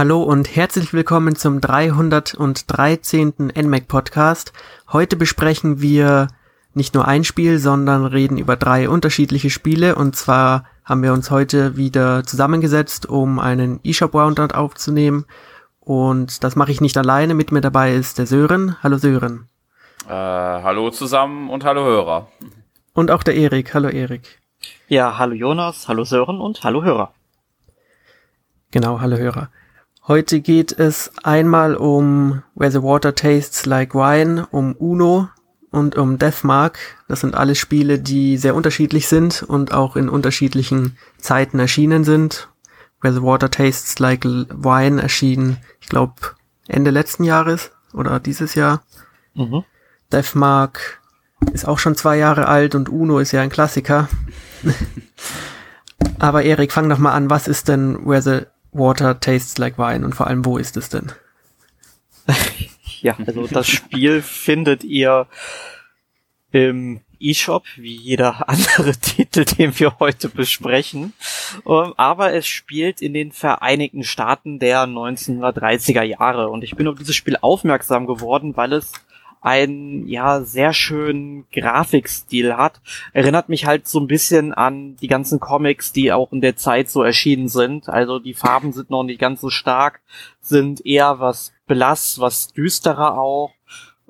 Hallo und herzlich willkommen zum 313. NMAC Podcast. Heute besprechen wir nicht nur ein Spiel, sondern reden über drei unterschiedliche Spiele. Und zwar haben wir uns heute wieder zusammengesetzt, um einen eShop Roundup aufzunehmen. Und das mache ich nicht alleine. Mit mir dabei ist der Sören. Hallo Sören. Äh, hallo zusammen und hallo Hörer. Und auch der Erik. Hallo Erik. Ja, hallo Jonas, hallo Sören und hallo Hörer. Genau, hallo Hörer. Heute geht es einmal um Where the Water Tastes Like Wine, um Uno und um Deathmark. Das sind alles Spiele, die sehr unterschiedlich sind und auch in unterschiedlichen Zeiten erschienen sind. Where the Water Tastes Like Wine erschien, ich glaube, Ende letzten Jahres oder dieses Jahr. Mhm. Deathmark ist auch schon zwei Jahre alt und Uno ist ja ein Klassiker. Aber Erik, fang doch mal an. Was ist denn Where the Water tastes like wine und vor allem, wo ist es denn? ja, also das Spiel findet ihr im eShop, wie jeder andere Titel, den wir heute besprechen. Ähm, aber es spielt in den Vereinigten Staaten der 1930er Jahre. Und ich bin auf dieses Spiel aufmerksam geworden, weil es einen ja sehr schönen Grafikstil hat. Erinnert mich halt so ein bisschen an die ganzen Comics, die auch in der Zeit so erschienen sind. Also die Farben sind noch nicht ganz so stark, sind eher was blass, was düsterer auch,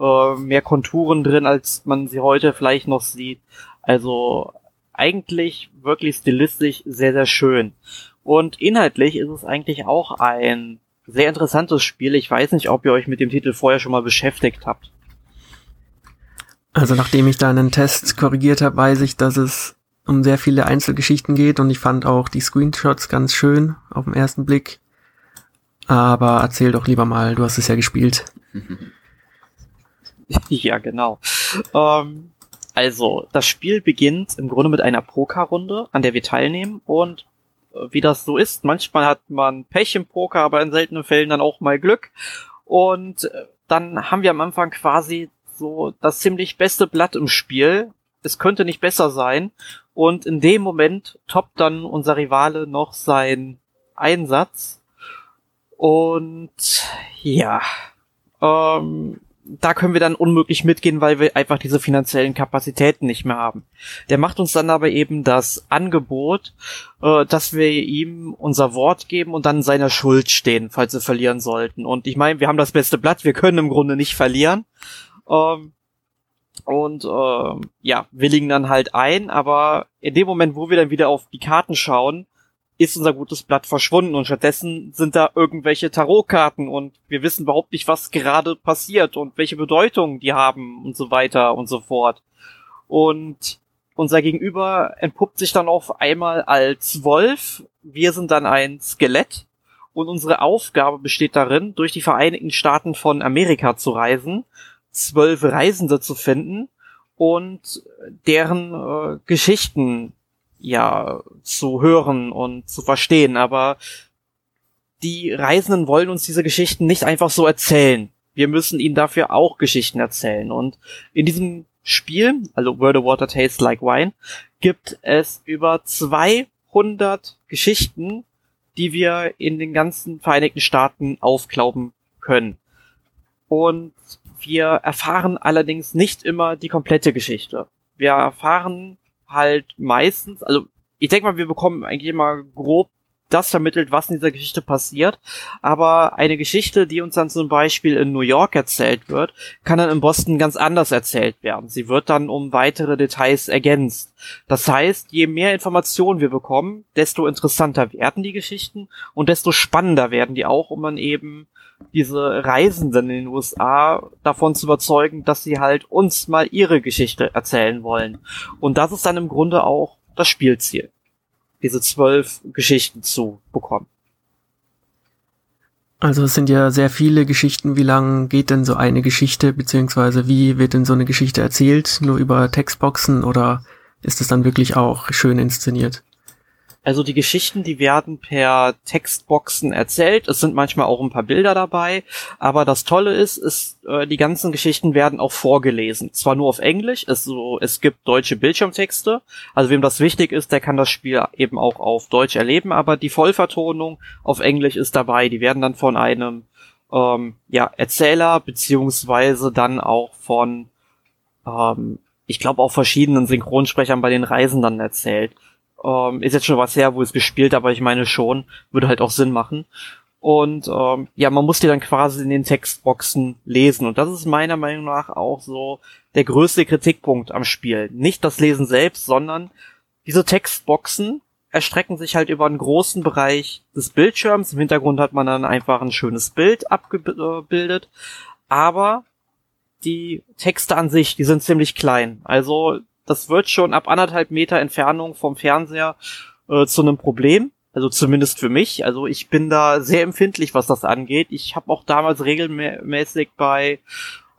äh, mehr Konturen drin, als man sie heute vielleicht noch sieht. Also eigentlich wirklich stilistisch sehr, sehr schön. Und inhaltlich ist es eigentlich auch ein sehr interessantes Spiel. Ich weiß nicht, ob ihr euch mit dem Titel vorher schon mal beschäftigt habt. Also nachdem ich da einen Test korrigiert habe, weiß ich, dass es um sehr viele Einzelgeschichten geht und ich fand auch die Screenshots ganz schön auf den ersten Blick. Aber erzähl doch lieber mal, du hast es ja gespielt. ja, genau. Ähm, also, das Spiel beginnt im Grunde mit einer Pokerrunde, an der wir teilnehmen und äh, wie das so ist, manchmal hat man Pech im Poker, aber in seltenen Fällen dann auch mal Glück. Und äh, dann haben wir am Anfang quasi so das ziemlich beste Blatt im Spiel. Es könnte nicht besser sein. Und in dem Moment toppt dann unser Rivale noch sein Einsatz. Und ja, ähm, da können wir dann unmöglich mitgehen, weil wir einfach diese finanziellen Kapazitäten nicht mehr haben. Der macht uns dann aber eben das Angebot, äh, dass wir ihm unser Wort geben und dann seiner Schuld stehen, falls wir verlieren sollten. Und ich meine, wir haben das beste Blatt, wir können im Grunde nicht verlieren. Ähm, und ähm, ja, willigen dann halt ein, aber in dem Moment, wo wir dann wieder auf die Karten schauen, ist unser gutes Blatt verschwunden und stattdessen sind da irgendwelche Tarotkarten und wir wissen überhaupt nicht, was gerade passiert und welche Bedeutung die haben und so weiter und so fort. Und unser Gegenüber entpuppt sich dann auf einmal als Wolf. Wir sind dann ein Skelett und unsere Aufgabe besteht darin, durch die Vereinigten Staaten von Amerika zu reisen zwölf Reisende zu finden und deren äh, Geschichten ja zu hören und zu verstehen. Aber die Reisenden wollen uns diese Geschichten nicht einfach so erzählen. Wir müssen ihnen dafür auch Geschichten erzählen. Und in diesem Spiel, also Where the Water Tastes Like Wine, gibt es über 200 Geschichten, die wir in den ganzen Vereinigten Staaten aufklauben können. Und wir erfahren allerdings nicht immer die komplette Geschichte. Wir erfahren halt meistens, also ich denke mal, wir bekommen eigentlich immer grob das vermittelt, was in dieser Geschichte passiert. Aber eine Geschichte, die uns dann zum Beispiel in New York erzählt wird, kann dann in Boston ganz anders erzählt werden. Sie wird dann um weitere Details ergänzt. Das heißt, je mehr Informationen wir bekommen, desto interessanter werden die Geschichten und desto spannender werden die auch, um man eben diese Reisenden in den USA davon zu überzeugen, dass sie halt uns mal ihre Geschichte erzählen wollen. Und das ist dann im Grunde auch das Spielziel, diese zwölf Geschichten zu bekommen. Also es sind ja sehr viele Geschichten. Wie lang geht denn so eine Geschichte, beziehungsweise wie wird denn so eine Geschichte erzählt? Nur über Textboxen oder ist es dann wirklich auch schön inszeniert? Also die Geschichten, die werden per Textboxen erzählt. Es sind manchmal auch ein paar Bilder dabei. Aber das Tolle ist, ist äh, die ganzen Geschichten werden auch vorgelesen. Zwar nur auf Englisch, es, so, es gibt deutsche Bildschirmtexte. Also wem das wichtig ist, der kann das Spiel eben auch auf Deutsch erleben. Aber die Vollvertonung auf Englisch ist dabei. Die werden dann von einem ähm, ja, Erzähler beziehungsweise dann auch von ähm, ich glaube auch verschiedenen Synchronsprechern bei den Reisen dann erzählt. Ähm, ist jetzt schon was her, wo es gespielt, aber ich meine schon, würde halt auch Sinn machen. Und ähm, ja, man muss die dann quasi in den Textboxen lesen. Und das ist meiner Meinung nach auch so der größte Kritikpunkt am Spiel. Nicht das Lesen selbst, sondern diese Textboxen erstrecken sich halt über einen großen Bereich des Bildschirms. Im Hintergrund hat man dann einfach ein schönes Bild abgebildet. Aber die Texte an sich, die sind ziemlich klein. Also das wird schon ab anderthalb Meter Entfernung vom Fernseher äh, zu einem Problem. Also zumindest für mich. Also ich bin da sehr empfindlich, was das angeht. Ich habe auch damals regelmäßig bei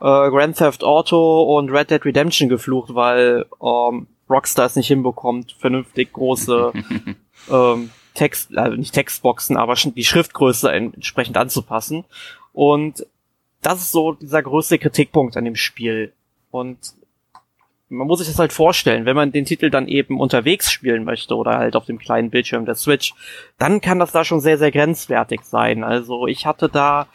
äh, Grand Theft Auto und Red Dead Redemption geflucht, weil ähm, Rockstar es nicht hinbekommt, vernünftig große ähm, Text, also nicht Textboxen, aber die Schriftgröße entsprechend anzupassen. Und das ist so dieser größte Kritikpunkt an dem Spiel. Und man muss sich das halt vorstellen, wenn man den Titel dann eben unterwegs spielen möchte oder halt auf dem kleinen Bildschirm der Switch, dann kann das da schon sehr, sehr grenzwertig sein. Also ich hatte da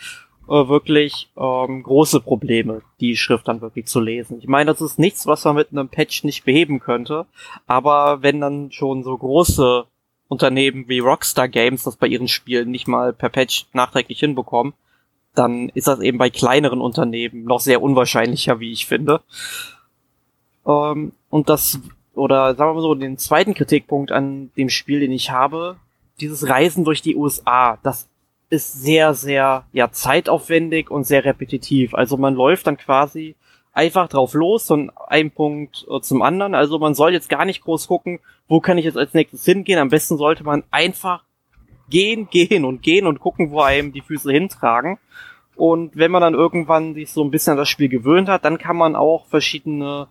äh, wirklich ähm, große Probleme, die Schrift dann wirklich zu lesen. Ich meine, das ist nichts, was man mit einem Patch nicht beheben könnte, aber wenn dann schon so große Unternehmen wie Rockstar Games das bei ihren Spielen nicht mal per Patch nachträglich hinbekommen, dann ist das eben bei kleineren Unternehmen noch sehr unwahrscheinlicher, wie ich finde. Ähm, und das, oder sagen wir mal so, den zweiten Kritikpunkt an dem Spiel, den ich habe, dieses Reisen durch die USA, das ist sehr, sehr, ja, zeitaufwendig und sehr repetitiv. Also man läuft dann quasi einfach drauf los, von einem Punkt äh, zum anderen. Also man soll jetzt gar nicht groß gucken, wo kann ich jetzt als nächstes hingehen. Am besten sollte man einfach gehen, gehen und gehen und gucken, wo einem die Füße hintragen. Und wenn man dann irgendwann sich so ein bisschen an das Spiel gewöhnt hat, dann kann man auch verschiedene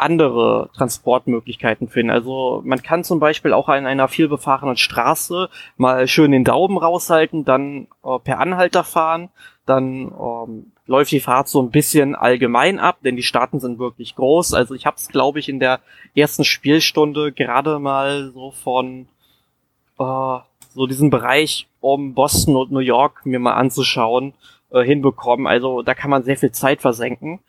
andere Transportmöglichkeiten finden. Also man kann zum Beispiel auch an einer vielbefahrenen Straße mal schön den Daumen raushalten, dann äh, per Anhalter fahren, dann ähm, läuft die Fahrt so ein bisschen allgemein ab, denn die Staaten sind wirklich groß. Also ich habe es, glaube ich, in der ersten Spielstunde gerade mal so von äh, so diesen Bereich um Boston und New York mir mal anzuschauen äh, hinbekommen. Also da kann man sehr viel Zeit versenken.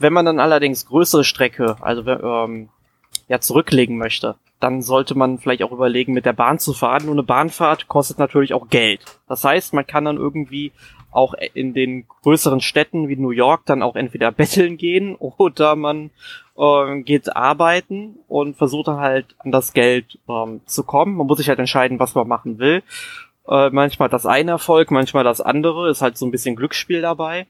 Wenn man dann allerdings größere Strecke, also ähm, ja, zurücklegen möchte, dann sollte man vielleicht auch überlegen, mit der Bahn zu fahren. Nur eine Bahnfahrt kostet natürlich auch Geld. Das heißt, man kann dann irgendwie auch in den größeren Städten wie New York dann auch entweder betteln gehen oder man äh, geht arbeiten und versucht dann halt an das Geld ähm, zu kommen. Man muss sich halt entscheiden, was man machen will. Äh, manchmal das eine Erfolg, manchmal das andere. Ist halt so ein bisschen Glücksspiel dabei.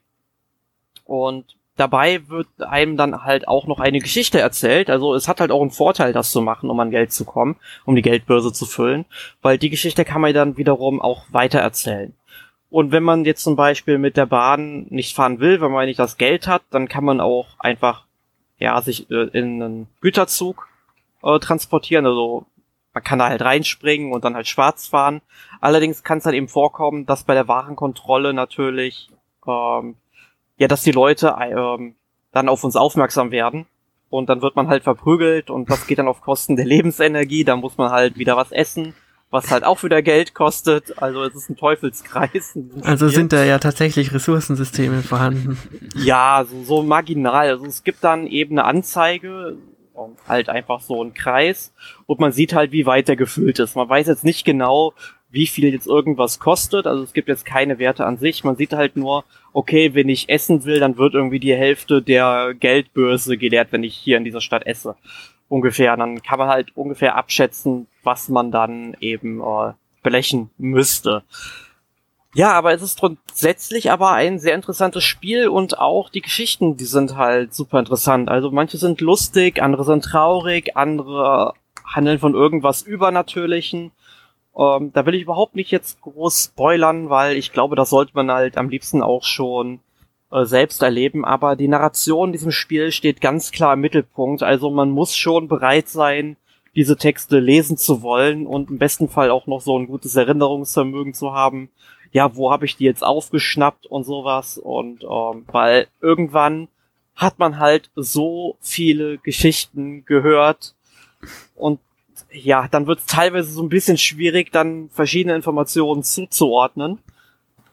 Und dabei wird einem dann halt auch noch eine Geschichte erzählt. Also es hat halt auch einen Vorteil, das zu machen, um an Geld zu kommen, um die Geldbörse zu füllen, weil die Geschichte kann man dann wiederum auch weiter erzählen. Und wenn man jetzt zum Beispiel mit der Bahn nicht fahren will, wenn man nicht das Geld hat, dann kann man auch einfach ja sich äh, in einen Güterzug äh, transportieren. Also man kann da halt reinspringen und dann halt schwarz fahren. Allerdings kann es halt eben vorkommen, dass bei der Warenkontrolle natürlich ähm, ja, dass die Leute ähm, dann auf uns aufmerksam werden und dann wird man halt verprügelt und das geht dann auf Kosten der Lebensenergie, dann muss man halt wieder was essen, was halt auch wieder Geld kostet, also es ist ein Teufelskreis. Also sind da ja tatsächlich Ressourcensysteme vorhanden. Ja, so, so marginal, also es gibt dann eben eine Anzeige, halt einfach so ein Kreis und man sieht halt, wie weit der gefüllt ist. Man weiß jetzt nicht genau, wie viel jetzt irgendwas kostet. Also es gibt jetzt keine Werte an sich. Man sieht halt nur, okay, wenn ich essen will, dann wird irgendwie die Hälfte der Geldbörse geleert, wenn ich hier in dieser Stadt esse. Ungefähr. Dann kann man halt ungefähr abschätzen, was man dann eben äh, belechen müsste. Ja, aber es ist grundsätzlich aber ein sehr interessantes Spiel und auch die Geschichten, die sind halt super interessant. Also manche sind lustig, andere sind traurig, andere handeln von irgendwas Übernatürlichen. Ähm, da will ich überhaupt nicht jetzt groß spoilern, weil ich glaube, das sollte man halt am liebsten auch schon äh, selbst erleben. Aber die Narration in diesem Spiel steht ganz klar im Mittelpunkt. Also man muss schon bereit sein, die diese Texte lesen zu wollen und im besten Fall auch noch so ein gutes Erinnerungsvermögen zu haben. Ja, wo habe ich die jetzt aufgeschnappt und sowas und ähm, weil irgendwann hat man halt so viele Geschichten gehört und ja, dann wird es teilweise so ein bisschen schwierig, dann verschiedene Informationen zuzuordnen.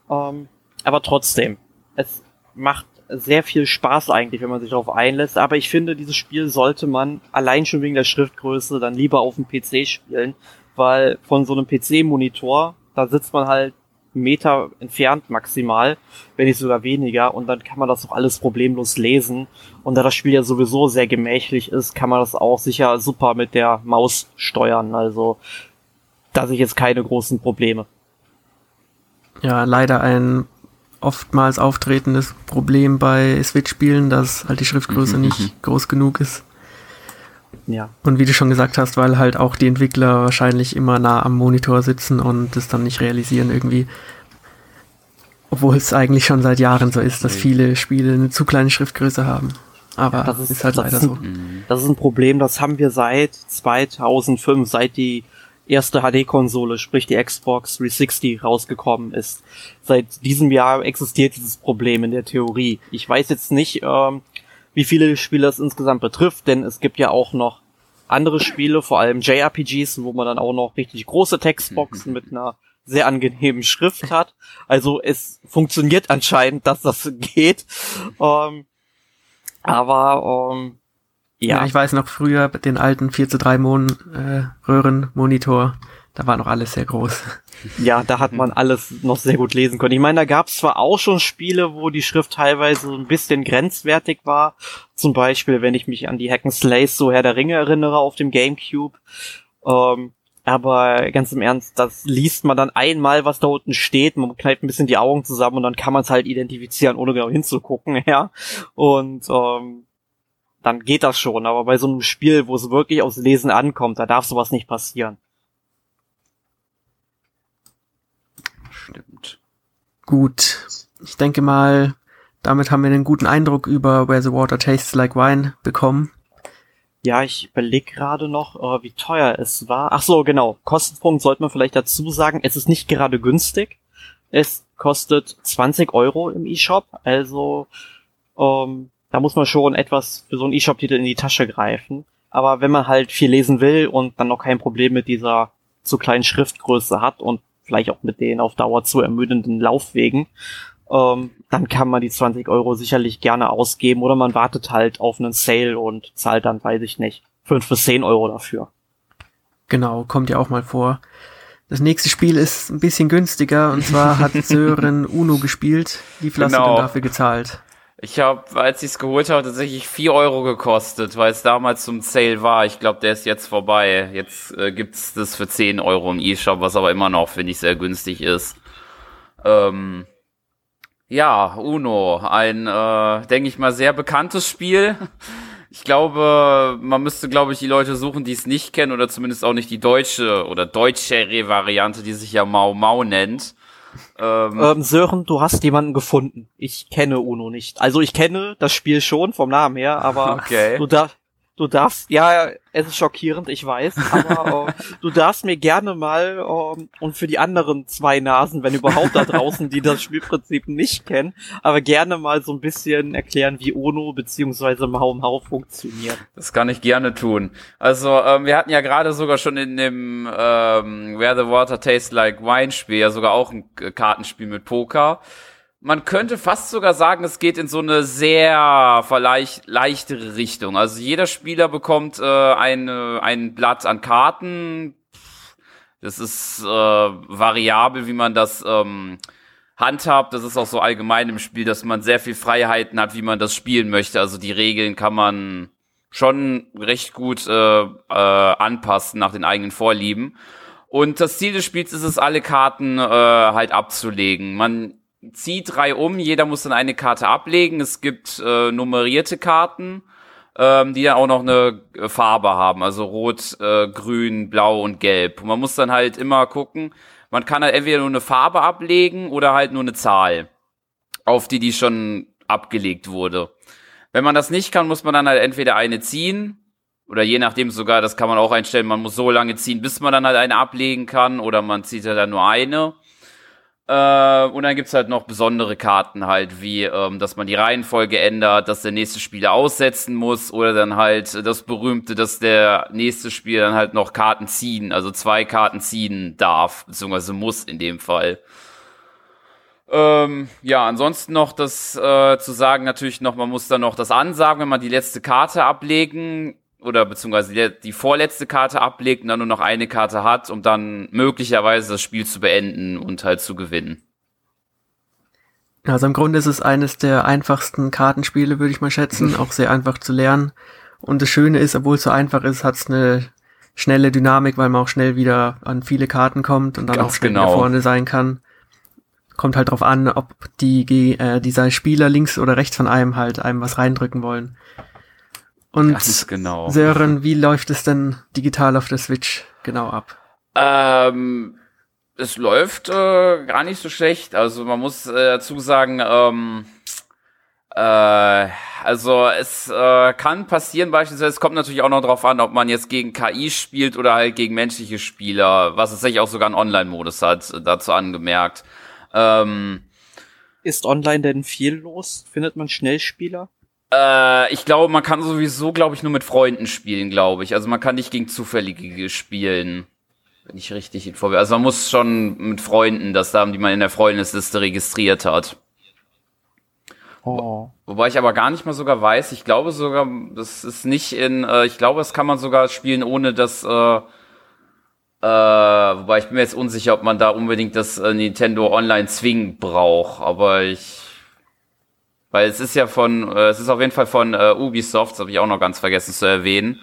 Ähm, aber trotzdem, es macht sehr viel Spaß eigentlich, wenn man sich darauf einlässt. Aber ich finde, dieses Spiel sollte man allein schon wegen der Schriftgröße dann lieber auf dem PC spielen, weil von so einem PC-Monitor, da sitzt man halt Meter entfernt maximal, wenn nicht sogar weniger, und dann kann man das auch alles problemlos lesen. Und da das Spiel ja sowieso sehr gemächlich ist, kann man das auch sicher super mit der Maus steuern. Also da sehe ich jetzt keine großen Probleme. Ja, leider ein oftmals auftretendes Problem bei Switch-Spielen, dass halt die Schriftgröße mhm, nicht groß genug ist. Ja. Und wie du schon gesagt hast, weil halt auch die Entwickler wahrscheinlich immer nah am Monitor sitzen und das dann nicht realisieren irgendwie. Obwohl es eigentlich schon seit Jahren so ist, dass viele Spiele eine zu kleine Schriftgröße haben. Aber das ist, ist halt leider so. Das ist ein Problem, das haben wir seit 2005, seit die erste HD-Konsole, sprich die Xbox 360 rausgekommen ist. Seit diesem Jahr existiert dieses Problem in der Theorie. Ich weiß jetzt nicht, ähm, wie viele Spiele es insgesamt betrifft, denn es gibt ja auch noch andere Spiele, vor allem JRPGs, wo man dann auch noch richtig große Textboxen mit einer sehr angenehmen Schrift hat. Also es funktioniert anscheinend, dass das geht. Ähm, aber ähm, ja. ja. ich weiß noch früher den alten 4 zu 3 Mon äh, Röhrenmonitor. Da war noch alles sehr groß. Ja, da hat man alles noch sehr gut lesen können. Ich meine, da gab es zwar auch schon Spiele, wo die Schrift teilweise ein bisschen grenzwertig war. Zum Beispiel, wenn ich mich an die Hack Slays so Herr der Ringe erinnere auf dem Gamecube. Ähm, aber ganz im Ernst, das liest man dann einmal, was da unten steht. Man kneift ein bisschen die Augen zusammen und dann kann man es halt identifizieren, ohne genau hinzugucken, ja. Und ähm, dann geht das schon. Aber bei so einem Spiel, wo es wirklich aufs Lesen ankommt, da darf sowas nicht passieren. Stimmt. Gut. Ich denke mal, damit haben wir einen guten Eindruck über Where the Water Tastes Like Wine bekommen. Ja, ich überlege gerade noch, äh, wie teuer es war. Ach so, genau. Kostenpunkt sollte man vielleicht dazu sagen. Es ist nicht gerade günstig. Es kostet 20 Euro im eShop. Also ähm, da muss man schon etwas für so einen E-Shop-Titel in die Tasche greifen. Aber wenn man halt viel lesen will und dann noch kein Problem mit dieser zu kleinen Schriftgröße hat und vielleicht auch mit den auf Dauer zu ermüdenden Laufwegen, ähm, dann kann man die 20 Euro sicherlich gerne ausgeben oder man wartet halt auf einen Sale und zahlt dann, weiß ich nicht, 5 bis 10 Euro dafür. Genau, kommt ja auch mal vor. Das nächste Spiel ist ein bisschen günstiger und zwar hat Sören Uno gespielt. Wie viel genau. hast du denn dafür gezahlt? Ich habe, als ich es geholt habe, tatsächlich vier Euro gekostet, weil es damals zum Sale war. Ich glaube, der ist jetzt vorbei. Jetzt äh, gibt's das für 10 Euro im E-Shop, was aber immer noch, finde ich, sehr günstig ist. Ähm, ja, Uno, ein, äh, denke ich mal, sehr bekanntes Spiel. Ich glaube, man müsste, glaube ich, die Leute suchen, die es nicht kennen oder zumindest auch nicht die deutsche oder deutschere Variante, die sich ja Mau Mau nennt. Ähm, ähm, Sören, du hast jemanden gefunden. Ich kenne Uno nicht. Also ich kenne das Spiel schon vom Namen her, aber okay. du, da, du darfst, ja, es ist schockierend, ich weiß, aber äh, du darfst mir gerne mal äh, und für die anderen zwei Nasen, wenn überhaupt da draußen, die das Spielprinzip nicht kennen, aber gerne mal so ein bisschen erklären, wie Ono beziehungsweise Mau Mau funktioniert. Das kann ich gerne tun. Also ähm, wir hatten ja gerade sogar schon in dem ähm, Where the Water Tastes Like Wine Spiel ja sogar auch ein Kartenspiel mit Poker man könnte fast sogar sagen, es geht in so eine sehr vielleicht leichtere Richtung. Also jeder Spieler bekommt äh, eine, ein Blatt an Karten. Das ist äh, variabel, wie man das ähm, handhabt. Das ist auch so allgemein im Spiel, dass man sehr viel Freiheiten hat, wie man das spielen möchte. Also die Regeln kann man schon recht gut äh, äh, anpassen nach den eigenen Vorlieben. Und das Ziel des Spiels ist es, alle Karten äh, halt abzulegen. Man zieht drei um, jeder muss dann eine Karte ablegen. Es gibt äh, nummerierte Karten, ähm, die dann auch noch eine äh, Farbe haben, also rot, äh, grün, blau und gelb. Und man muss dann halt immer gucken, man kann halt entweder nur eine Farbe ablegen oder halt nur eine Zahl, auf die die schon abgelegt wurde. Wenn man das nicht kann, muss man dann halt entweder eine ziehen oder je nachdem sogar, das kann man auch einstellen, man muss so lange ziehen, bis man dann halt eine ablegen kann oder man zieht ja dann nur eine. Äh, und dann gibt's halt noch besondere Karten halt, wie ähm, dass man die Reihenfolge ändert, dass der nächste Spieler aussetzen muss oder dann halt das berühmte, dass der nächste Spieler dann halt noch Karten ziehen, also zwei Karten ziehen darf, beziehungsweise muss in dem Fall. Ähm, ja, ansonsten noch das äh, zu sagen, natürlich noch, man muss dann noch das ansagen, wenn man die letzte Karte ablegen oder beziehungsweise die, die vorletzte Karte ablegt und dann nur noch eine Karte hat, um dann möglicherweise das Spiel zu beenden und halt zu gewinnen. Also im Grunde ist es eines der einfachsten Kartenspiele, würde ich mal schätzen, auch sehr einfach zu lernen. Und das Schöne ist, obwohl es so einfach ist, hat es eine schnelle Dynamik, weil man auch schnell wieder an viele Karten kommt und dann Ganz auch schnell genau. vorne sein kann. Kommt halt drauf an, ob die äh, dieser Spieler links oder rechts von einem halt einem was reindrücken wollen. Und Ganz genau. Sören, wie läuft es denn digital auf der Switch genau ab? Ähm, es läuft äh, gar nicht so schlecht. Also man muss äh, dazu sagen, ähm, äh, also es äh, kann passieren beispielsweise, es kommt natürlich auch noch drauf an, ob man jetzt gegen KI spielt oder halt gegen menschliche Spieler, was es tatsächlich auch sogar einen Online-Modus hat, dazu angemerkt. Ähm, Ist online denn viel los? Findet man schnell Spieler? Äh, ich glaube, man kann sowieso, glaube ich, nur mit Freunden spielen, glaube ich. Also man kann nicht gegen Zufällige spielen. Wenn ich richtig informiert. Also man muss schon mit Freunden das haben, die man in der Freundesliste registriert hat. Oh. Wobei ich aber gar nicht mal sogar weiß, ich glaube sogar, das ist nicht in, äh, ich glaube, das kann man sogar spielen, ohne dass, äh, äh, wobei ich bin mir jetzt unsicher, ob man da unbedingt das äh, Nintendo Online zwingend braucht, aber ich weil es ist ja von, äh, es ist auf jeden Fall von äh, Ubisoft, das habe ich auch noch ganz vergessen zu erwähnen.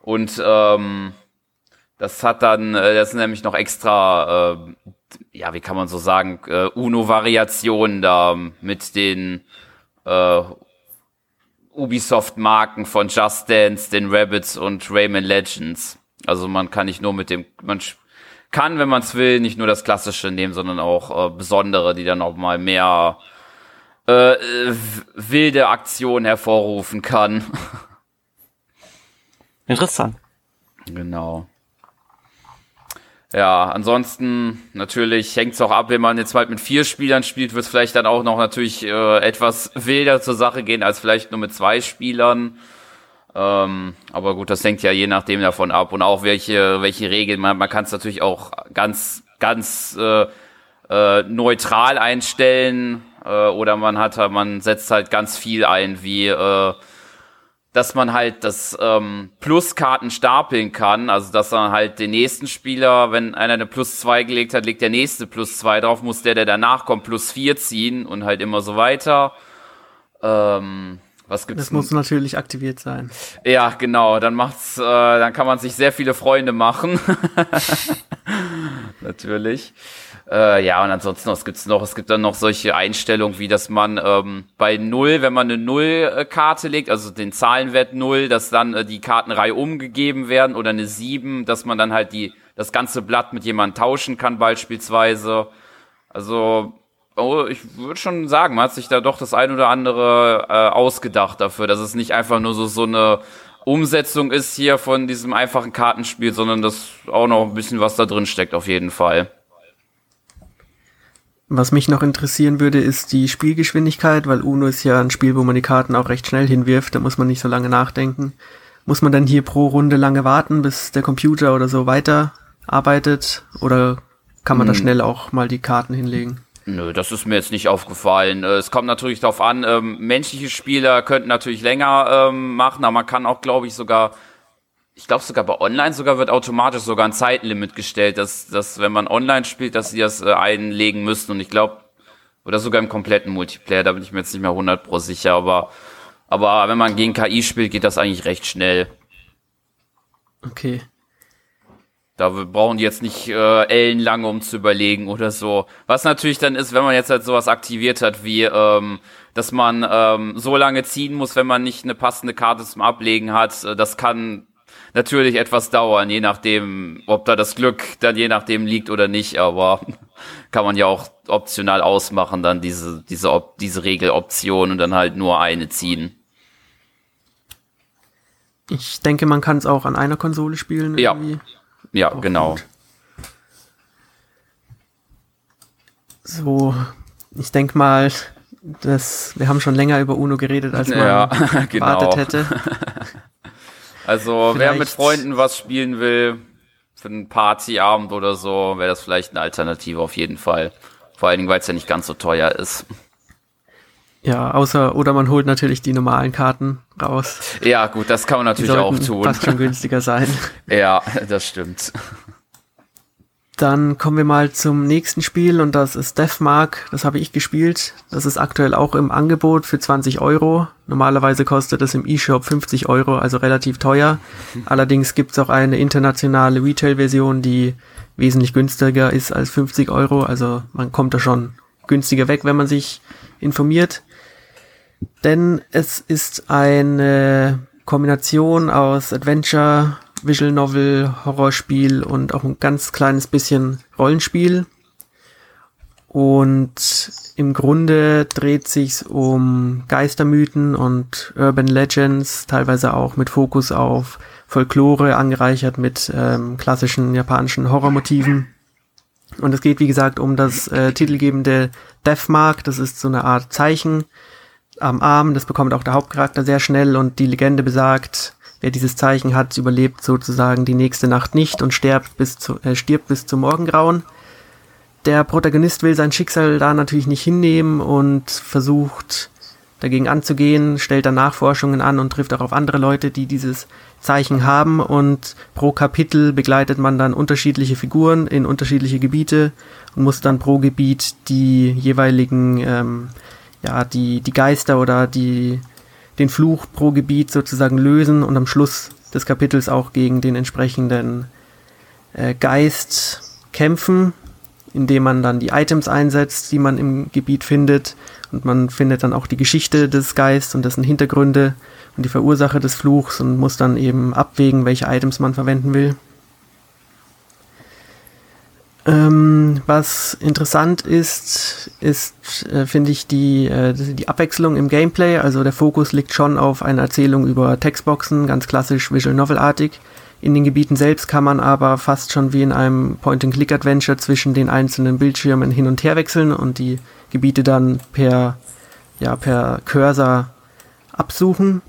Und ähm, das hat dann, äh, das sind nämlich noch extra, äh, ja, wie kann man so sagen, äh, UNO-Variationen da mit den äh, Ubisoft-Marken von Just Dance, den Rabbits und Rayman Legends. Also man kann nicht nur mit dem, man kann, wenn man es will, nicht nur das Klassische nehmen, sondern auch äh, besondere, die dann noch mal mehr äh, wilde Aktion hervorrufen kann. Interessant. Genau. Ja, ansonsten natürlich hängt es auch ab, wenn man jetzt halt mit vier Spielern spielt, wird es vielleicht dann auch noch natürlich äh, etwas wilder zur Sache gehen als vielleicht nur mit zwei Spielern. Ähm, aber gut, das hängt ja je nachdem davon ab und auch welche welche Regeln. Man, man kann es natürlich auch ganz ganz äh, äh, neutral einstellen äh, oder man hat halt, man setzt halt ganz viel ein, wie äh, dass man halt das ähm, Pluskarten stapeln kann, also dass man halt den nächsten Spieler, wenn einer eine Plus zwei gelegt hat, legt der nächste Plus zwei drauf, muss der, der danach kommt, Plus vier ziehen und halt immer so weiter. Ähm, was gibt's? Das muss natürlich aktiviert sein. Ja, genau. Dann macht's, äh, dann kann man sich sehr viele Freunde machen. natürlich. Äh, ja, und ansonsten, was gibt's noch? Es gibt dann noch solche Einstellungen, wie dass man ähm, bei Null, wenn man eine Null-Karte legt, also den Zahlenwert Null, dass dann äh, die Kartenreihe umgegeben werden oder eine Sieben, dass man dann halt die das ganze Blatt mit jemandem tauschen kann beispielsweise. Also oh, ich würde schon sagen, man hat sich da doch das ein oder andere äh, ausgedacht dafür, dass es nicht einfach nur so so eine Umsetzung ist hier von diesem einfachen Kartenspiel, sondern dass auch noch ein bisschen was da drin steckt auf jeden Fall. Was mich noch interessieren würde, ist die Spielgeschwindigkeit, weil Uno ist ja ein Spiel, wo man die Karten auch recht schnell hinwirft, da muss man nicht so lange nachdenken. Muss man dann hier pro Runde lange warten, bis der Computer oder so weiter arbeitet? Oder kann man hm. da schnell auch mal die Karten hinlegen? Nö, das ist mir jetzt nicht aufgefallen. Äh, es kommt natürlich darauf an, ähm, menschliche Spieler könnten natürlich länger ähm, machen, aber man kann auch, glaube ich, sogar ich glaube sogar bei Online sogar wird automatisch sogar ein Zeitlimit gestellt, dass, dass wenn man online spielt, dass sie das äh, einlegen müssen und ich glaube, oder sogar im kompletten Multiplayer, da bin ich mir jetzt nicht mehr 100 pro sicher, aber, aber wenn man gegen KI spielt, geht das eigentlich recht schnell. Okay. Da brauchen die jetzt nicht äh, ellenlange, um zu überlegen oder so. Was natürlich dann ist, wenn man jetzt halt sowas aktiviert hat, wie ähm, dass man ähm, so lange ziehen muss, wenn man nicht eine passende Karte zum Ablegen hat, äh, das kann natürlich etwas dauern, je nachdem, ob da das Glück dann je nachdem liegt oder nicht, aber kann man ja auch optional ausmachen, dann diese, diese, diese Regeloption und dann halt nur eine ziehen. Ich denke, man kann es auch an einer Konsole spielen. Ja. Irgendwie. Ja, Auch genau. gut. So, ich denke mal, dass wir haben schon länger über Uno geredet, als man Ja, genau. erwartet hätte. Also, wer mit Vielleicht- Freunden was spielen will, für einen Partyabend oder so, wäre das vielleicht eine Alternative auf jeden Fall. Vor allen Dingen, weil es ja nicht ganz so teuer ist. Ja, außer, oder man holt natürlich die normalen Karten raus. Ja, gut, das kann man natürlich auch tun. fast schon günstiger sein. Ja, das stimmt. Dann kommen wir mal zum nächsten Spiel und das ist Deathmark. Das habe ich gespielt. Das ist aktuell auch im Angebot für 20 Euro. Normalerweise kostet es im eShop 50 Euro, also relativ teuer. Allerdings gibt es auch eine internationale Retail-Version, die wesentlich günstiger ist als 50 Euro. Also man kommt da schon günstiger weg, wenn man sich informiert. Denn es ist eine Kombination aus Adventure, Visual Novel, Horrorspiel und auch ein ganz kleines bisschen Rollenspiel. Und im Grunde dreht sich's um Geistermythen und Urban Legends, teilweise auch mit Fokus auf Folklore, angereichert mit ähm, klassischen japanischen Horrormotiven. Und es geht, wie gesagt, um das äh, titelgebende Deathmark. Das ist so eine Art Zeichen am Arm. Das bekommt auch der Hauptcharakter sehr schnell. Und die Legende besagt, wer dieses Zeichen hat, überlebt sozusagen die nächste Nacht nicht und stirbt bis zu, äh, stirbt bis zum Morgengrauen. Der Protagonist will sein Schicksal da natürlich nicht hinnehmen und versucht dagegen anzugehen, stellt dann Nachforschungen an und trifft auch auf andere Leute, die dieses Zeichen haben und pro Kapitel begleitet man dann unterschiedliche Figuren in unterschiedliche Gebiete und muss dann pro Gebiet die jeweiligen, ähm, ja, die, die Geister oder die, den Fluch pro Gebiet sozusagen lösen und am Schluss des Kapitels auch gegen den entsprechenden äh, Geist kämpfen, indem man dann die Items einsetzt, die man im Gebiet findet und man findet dann auch die Geschichte des Geists und dessen Hintergründe und die Verursacher des Fluchs und muss dann eben abwägen, welche Items man verwenden will. Ähm, was interessant ist, ist, äh, finde ich, die, äh, die Abwechslung im Gameplay. Also der Fokus liegt schon auf einer Erzählung über Textboxen, ganz klassisch Visual Novel-artig. In den Gebieten selbst kann man aber fast schon wie in einem Point-and-Click-Adventure zwischen den einzelnen Bildschirmen hin und her wechseln und die Gebiete dann per, ja, per Cursor absuchen.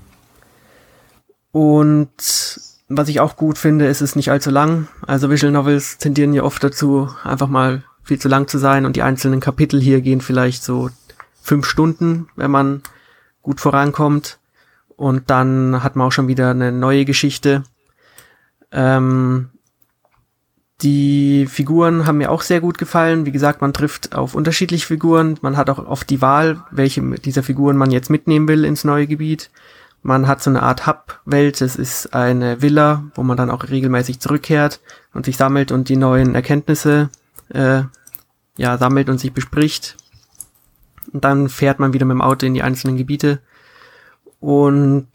Und was ich auch gut finde, ist es nicht allzu lang. Also Visual Novels tendieren ja oft dazu, einfach mal viel zu lang zu sein und die einzelnen Kapitel hier gehen vielleicht so fünf Stunden, wenn man gut vorankommt. Und dann hat man auch schon wieder eine neue Geschichte. Ähm, die Figuren haben mir auch sehr gut gefallen. Wie gesagt, man trifft auf unterschiedliche Figuren. Man hat auch oft die Wahl, welche dieser Figuren man jetzt mitnehmen will ins neue Gebiet. Man hat so eine Art Hub-Welt. Es ist eine Villa, wo man dann auch regelmäßig zurückkehrt und sich sammelt und die neuen Erkenntnisse äh, ja sammelt und sich bespricht. Und dann fährt man wieder mit dem Auto in die einzelnen Gebiete. Und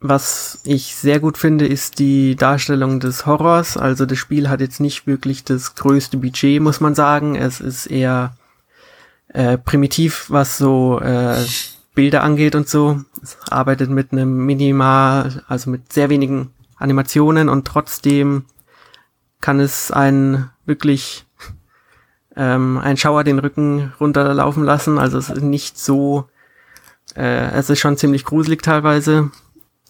was ich sehr gut finde, ist die Darstellung des Horrors. Also das Spiel hat jetzt nicht wirklich das größte Budget, muss man sagen. Es ist eher äh, primitiv, was so äh, Bilder angeht und so. Es arbeitet mit einem Minimal, also mit sehr wenigen Animationen und trotzdem kann es einen wirklich ähm, einen Schauer den Rücken runterlaufen lassen. Also es ist nicht so, äh, es ist schon ziemlich gruselig teilweise.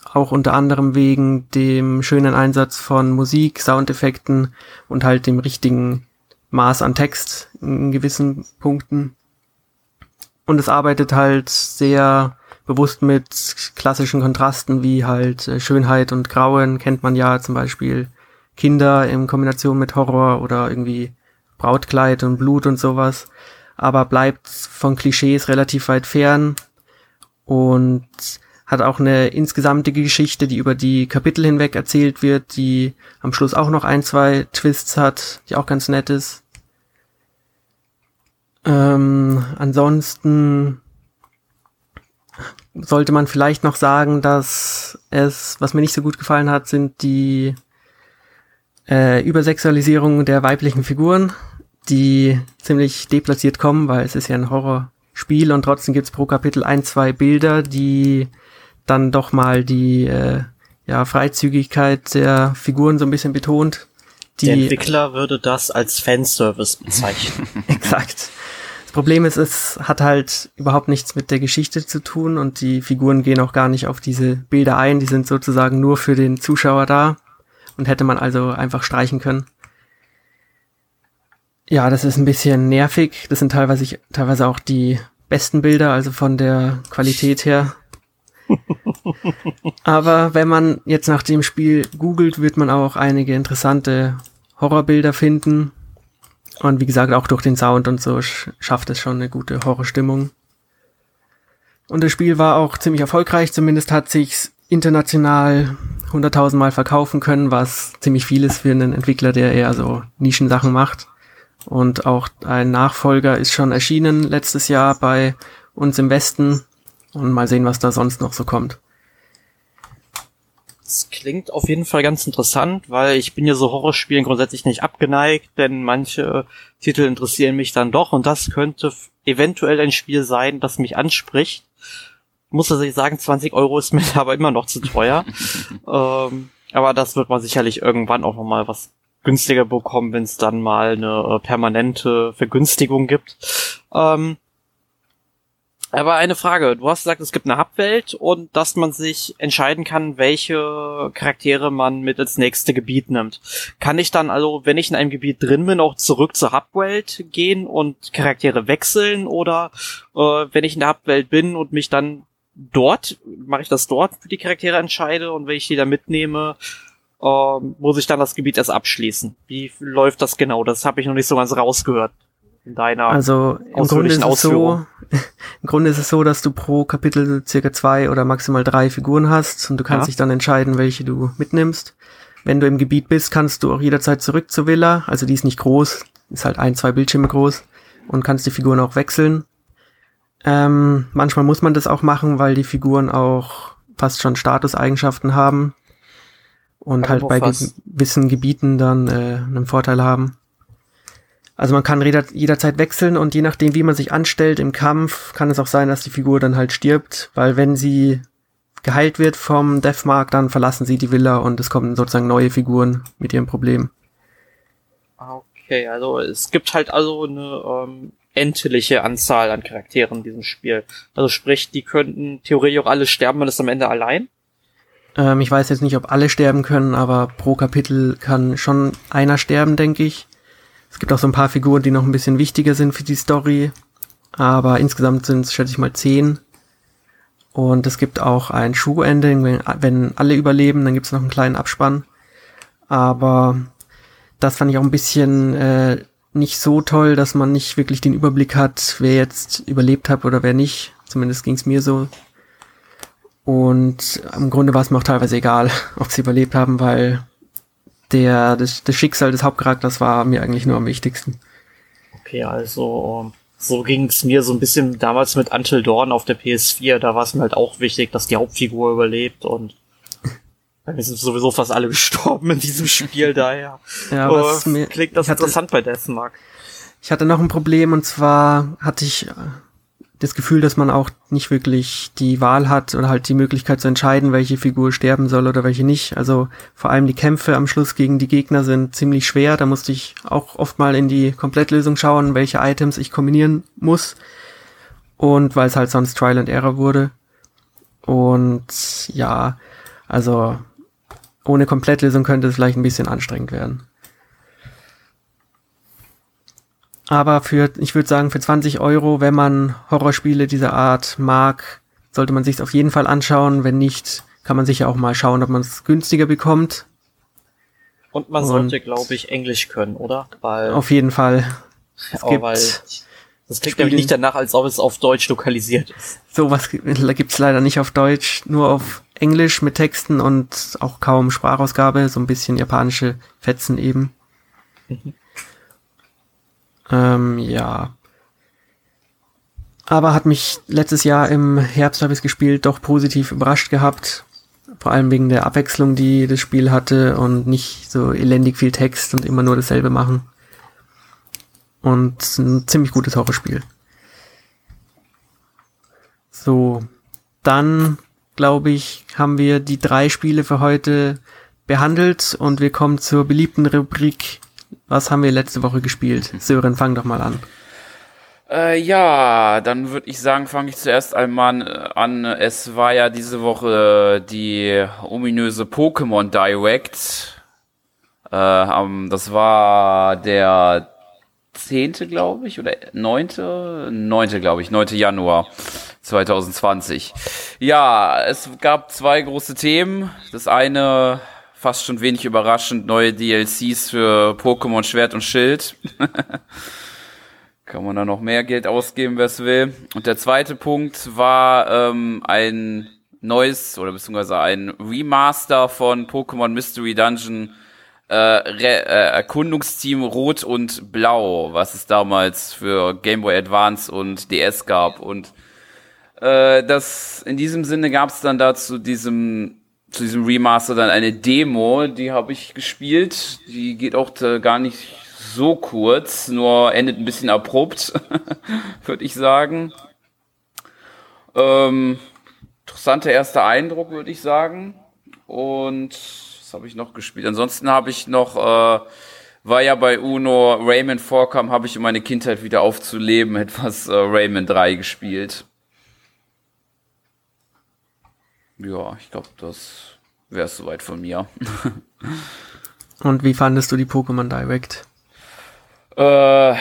Auch unter anderem wegen dem schönen Einsatz von Musik, Soundeffekten und halt dem richtigen Maß an Text in gewissen Punkten. Und es arbeitet halt sehr bewusst mit klassischen Kontrasten wie halt äh, Schönheit und Grauen kennt man ja zum Beispiel Kinder in Kombination mit Horror oder irgendwie Brautkleid und Blut und sowas, aber bleibt von Klischees relativ weit fern und hat auch eine insgesamte Geschichte, die über die Kapitel hinweg erzählt wird, die am Schluss auch noch ein, zwei Twists hat, die auch ganz nett ist. Ähm, ansonsten sollte man vielleicht noch sagen, dass es, was mir nicht so gut gefallen hat, sind die äh, Übersexualisierung der weiblichen Figuren, die ziemlich deplatziert kommen, weil es ist ja ein Horrorspiel und trotzdem gibt's pro Kapitel ein, zwei Bilder, die dann doch mal die äh, ja, Freizügigkeit der Figuren so ein bisschen betont. Die der Entwickler würde das als Fanservice bezeichnen. Exakt. Problem ist, es hat halt überhaupt nichts mit der Geschichte zu tun und die Figuren gehen auch gar nicht auf diese Bilder ein. Die sind sozusagen nur für den Zuschauer da und hätte man also einfach streichen können. Ja, das ist ein bisschen nervig. Das sind teilweise, teilweise auch die besten Bilder, also von der Qualität her. Aber wenn man jetzt nach dem Spiel googelt, wird man auch einige interessante Horrorbilder finden. Und wie gesagt, auch durch den Sound und so schafft es schon eine gute Horrorstimmung. Und das Spiel war auch ziemlich erfolgreich, zumindest hat sich's international 100.000 Mal verkaufen können, was ziemlich viel ist für einen Entwickler, der eher so Nischensachen macht. Und auch ein Nachfolger ist schon erschienen letztes Jahr bei uns im Westen. Und mal sehen, was da sonst noch so kommt. Das klingt auf jeden Fall ganz interessant, weil ich bin ja so Horrorspielen grundsätzlich nicht abgeneigt, denn manche Titel interessieren mich dann doch und das könnte eventuell ein Spiel sein, das mich anspricht. Ich muss also sagen, 20 Euro ist mir aber immer noch zu teuer. ähm, aber das wird man sicherlich irgendwann auch nochmal was günstiger bekommen, wenn es dann mal eine äh, permanente Vergünstigung gibt. Ähm, aber eine Frage, du hast gesagt, es gibt eine Hubwelt und dass man sich entscheiden kann, welche Charaktere man mit ins nächste Gebiet nimmt. Kann ich dann also, wenn ich in einem Gebiet drin bin, auch zurück zur Hubwelt gehen und Charaktere wechseln oder äh, wenn ich in der Hubwelt bin und mich dann dort, mache ich das dort für die Charaktere entscheide und wenn ich die dann mitnehme, äh, muss ich dann das Gebiet erst abschließen. Wie läuft das genau? Das habe ich noch nicht so ganz rausgehört deiner also im Grunde ist es so im Grunde ist es so dass du pro Kapitel circa zwei oder maximal drei Figuren hast und du kannst ja. dich dann entscheiden welche du mitnimmst. Wenn du im Gebiet bist kannst du auch jederzeit zurück zur Villa. Also die ist nicht groß ist halt ein zwei Bildschirme groß und kannst die Figuren auch wechseln. Ähm, manchmal muss man das auch machen weil die Figuren auch fast schon Statuseigenschaften haben und Aber halt bei gewissen Gebieten dann äh, einen Vorteil haben also man kann jederzeit wechseln und je nachdem, wie man sich anstellt im Kampf, kann es auch sein, dass die Figur dann halt stirbt, weil wenn sie geheilt wird vom Deathmark, dann verlassen sie die Villa und es kommen sozusagen neue Figuren mit ihrem Problem. Okay, also es gibt halt also eine ähm, endliche Anzahl an Charakteren in diesem Spiel. Also sprich, die könnten theoretisch auch alle sterben, man ist am Ende allein. Ähm, ich weiß jetzt nicht, ob alle sterben können, aber pro Kapitel kann schon einer sterben, denke ich. Es gibt auch so ein paar Figuren, die noch ein bisschen wichtiger sind für die Story. Aber insgesamt sind es, schätze ich mal, zehn. Und es gibt auch ein Schuh-Ending, wenn, wenn alle überleben, dann gibt es noch einen kleinen Abspann. Aber das fand ich auch ein bisschen äh, nicht so toll, dass man nicht wirklich den Überblick hat, wer jetzt überlebt hat oder wer nicht. Zumindest ging es mir so. Und im Grunde war es mir auch teilweise egal, ob sie überlebt haben, weil der, das, das Schicksal des Hauptcharakters war mir eigentlich nur am wichtigsten. Okay, also so ging es mir so ein bisschen damals mit Until Dawn auf der PS4. Da war es mir halt auch wichtig, dass die Hauptfigur überlebt und dann sind sowieso fast alle gestorben in diesem Spiel daher. Ja, was oh, mir, klingt das hatte, interessant bei Deathmark. Ich hatte noch ein Problem und zwar hatte ich das Gefühl, dass man auch nicht wirklich die Wahl hat oder halt die Möglichkeit zu entscheiden, welche Figur sterben soll oder welche nicht. Also vor allem die Kämpfe am Schluss gegen die Gegner sind ziemlich schwer. Da musste ich auch oft mal in die Komplettlösung schauen, welche Items ich kombinieren muss. Und weil es halt sonst Trial and Error wurde. Und ja, also ohne Komplettlösung könnte es vielleicht ein bisschen anstrengend werden. Aber für, ich würde sagen, für 20 Euro, wenn man Horrorspiele dieser Art mag, sollte man sich auf jeden Fall anschauen. Wenn nicht, kann man sicher auch mal schauen, ob man es günstiger bekommt. Und man Und sollte, glaube ich, Englisch können, oder? Weil auf jeden Fall. Es gibt weil das klingt nämlich nicht danach, als ob es auf Deutsch lokalisiert ist. Sowas gibt's leider nicht auf Deutsch, nur auf Englisch mit Texten und auch kaum Sprachausgabe, so ein bisschen japanische Fetzen eben. Mhm. Ähm, ja. Aber hat mich letztes Jahr im Herbst habe ich gespielt, doch positiv überrascht gehabt. Vor allem wegen der Abwechslung, die das Spiel hatte und nicht so elendig viel Text und immer nur dasselbe machen. Und ein ziemlich gutes Horrorspiel. So, dann glaube ich, haben wir die drei Spiele für heute behandelt und wir kommen zur beliebten Rubrik. Was haben wir letzte Woche gespielt? Sören, fang doch mal an. Äh, ja, dann würde ich sagen, fange ich zuerst einmal an. Es war ja diese Woche die ominöse Pokémon Direct. Äh, das war der zehnte, glaube ich, oder neunte, neunte, glaube ich, neunte Januar 2020. Ja, es gab zwei große Themen. Das eine, fast schon wenig überraschend, neue DLCs für Pokémon Schwert und Schild. Kann man da noch mehr Geld ausgeben, wer es will. Und der zweite Punkt war ähm, ein neues oder beziehungsweise ein Remaster von Pokémon Mystery Dungeon äh, Re äh, Erkundungsteam Rot und Blau, was es damals für Game Boy Advance und DS gab. Und äh, das in diesem Sinne gab es dann da zu diesem zu diesem Remaster dann eine Demo, die habe ich gespielt. Die geht auch gar nicht so kurz, nur endet ein bisschen abrupt, würde ich sagen. Ähm, interessanter erster Eindruck, würde ich sagen. Und was habe ich noch gespielt? Ansonsten habe ich noch, äh, war ja bei Uno Rayman vorkam, habe ich um meine Kindheit wieder aufzuleben, etwas äh, Rayman 3 gespielt. Ja, ich glaube, das wäre es soweit von mir. Und wie fandest du die Pokémon Direct? Äh,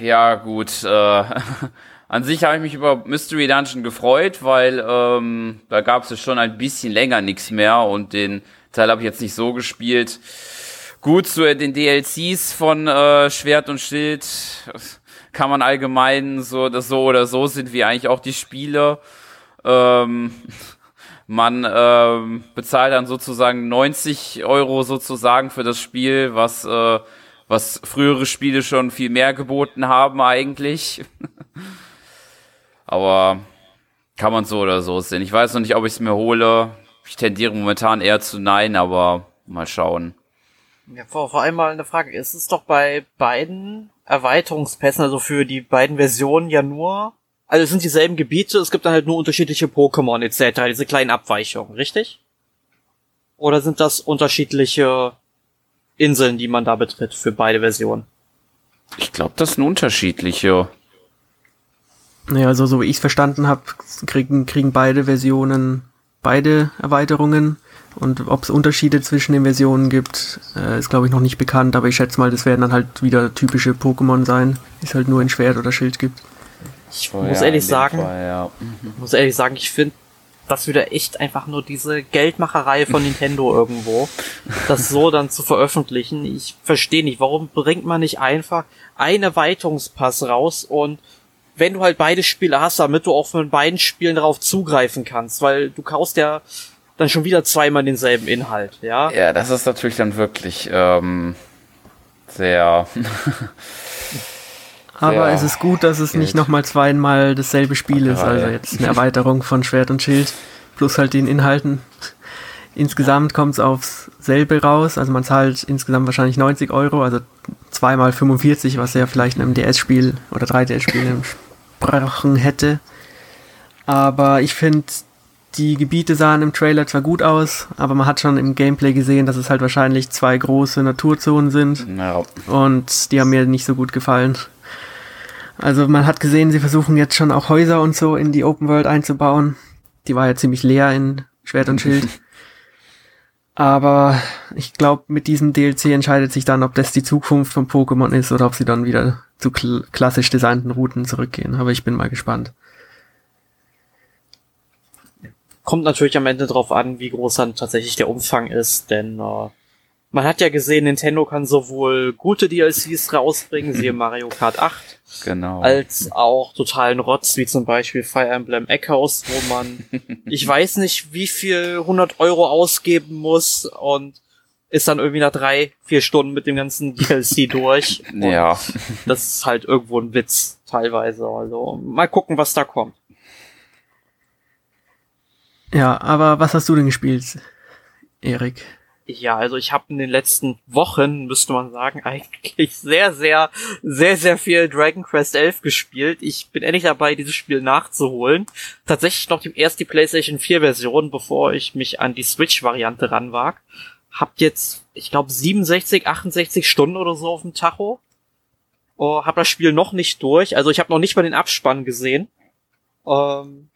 ja, gut. Äh, an sich habe ich mich über Mystery Dungeon gefreut, weil ähm, da gab es ja schon ein bisschen länger nichts mehr und den Teil habe ich jetzt nicht so gespielt. Gut, zu den DLCs von äh, Schwert und Schild kann man allgemein so, das so oder so sind wie eigentlich auch die Spiele. Ähm, man ähm, bezahlt dann sozusagen 90 Euro sozusagen für das Spiel, was äh, was frühere Spiele schon viel mehr geboten haben eigentlich. Aber kann man so oder so sehen. Ich weiß noch nicht, ob ich es mir hole. Ich tendiere momentan eher zu nein, aber mal schauen. Ja, vor, vor allem mal eine Frage. Ist es doch bei beiden Erweiterungspässen, also für die beiden Versionen ja nur, also es sind dieselben Gebiete, es gibt dann halt nur unterschiedliche Pokémon etc., diese kleinen Abweichungen, richtig? Oder sind das unterschiedliche Inseln, die man da betritt für beide Versionen. Ich glaube, das sind unterschiedliche. Naja, also so wie ich es verstanden habe, kriegen, kriegen beide Versionen beide Erweiterungen. Und ob es Unterschiede zwischen den Versionen gibt, äh, ist glaube ich noch nicht bekannt, aber ich schätze mal, das werden dann halt wieder typische Pokémon sein, die es halt nur in Schwert oder Schild gibt. Ich oh, muss ja, ehrlich sagen, Fall, ja. muss ehrlich sagen, ich finde das wieder echt einfach nur diese Geldmacherei von Nintendo irgendwo, das so dann zu veröffentlichen. Ich verstehe nicht, warum bringt man nicht einfach einen Erweiterungspass raus und wenn du halt beide Spiele hast, damit du auch von beiden Spielen darauf zugreifen kannst, weil du kaufst ja dann schon wieder zweimal denselben Inhalt, ja? Ja, das ist natürlich dann wirklich ähm, sehr Aber es ist gut, dass es Geld. nicht nochmal zweimal dasselbe Spiel ist. Also jetzt eine Erweiterung von Schwert und Schild plus halt den Inhalten. Insgesamt kommt es aufs selbe raus. Also man zahlt insgesamt wahrscheinlich 90 Euro, also zweimal 45, was ja vielleicht in einem DS-Spiel oder 3DS-Spiel entsprochen hätte. Aber ich finde, die Gebiete sahen im Trailer zwar gut aus, aber man hat schon im Gameplay gesehen, dass es halt wahrscheinlich zwei große Naturzonen sind. No. Und die haben mir nicht so gut gefallen. Also man hat gesehen, sie versuchen jetzt schon auch Häuser und so in die Open World einzubauen. Die war ja ziemlich leer in Schwert und Schild. Aber ich glaube, mit diesem DLC entscheidet sich dann, ob das die Zukunft von Pokémon ist oder ob sie dann wieder zu kl klassisch designten Routen zurückgehen. Aber ich bin mal gespannt. Kommt natürlich am Ende drauf an, wie groß dann tatsächlich der Umfang ist, denn äh, man hat ja gesehen, Nintendo kann sowohl gute DLCs rausbringen, siehe Mario Kart 8, genau. als auch totalen Rotz, wie zum Beispiel Fire Emblem Echoes, wo man, ich weiß nicht, wie viel 100 Euro ausgeben muss und ist dann irgendwie nach drei, vier Stunden mit dem ganzen DLC durch. ja. Das ist halt irgendwo ein Witz, teilweise. Also, mal gucken, was da kommt. Ja, aber was hast du denn gespielt, Erik? Ja, also ich habe in den letzten Wochen, müsste man sagen, eigentlich sehr, sehr, sehr, sehr viel Dragon Quest 11 gespielt. Ich bin endlich dabei, dieses Spiel nachzuholen. Tatsächlich noch die, erst die PlayStation 4 Version, bevor ich mich an die Switch-Variante ranwag. Hab jetzt, ich glaube, 67, 68 Stunden oder so auf dem Tacho. Oh, hab das Spiel noch nicht durch. Also ich habe noch nicht mal den Abspann gesehen. Ähm,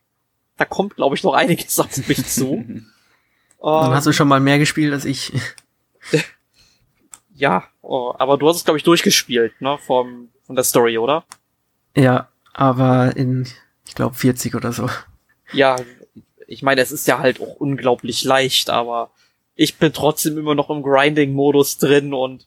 da kommt, glaube ich, noch einiges auf mich zu. Dann hast du schon mal mehr gespielt als ich. ja, oh, aber du hast es, glaube ich, durchgespielt, ne? Vom, von der Story, oder? Ja, aber in, ich glaube, 40 oder so. Ja, ich meine, es ist ja halt auch unglaublich leicht, aber ich bin trotzdem immer noch im Grinding-Modus drin und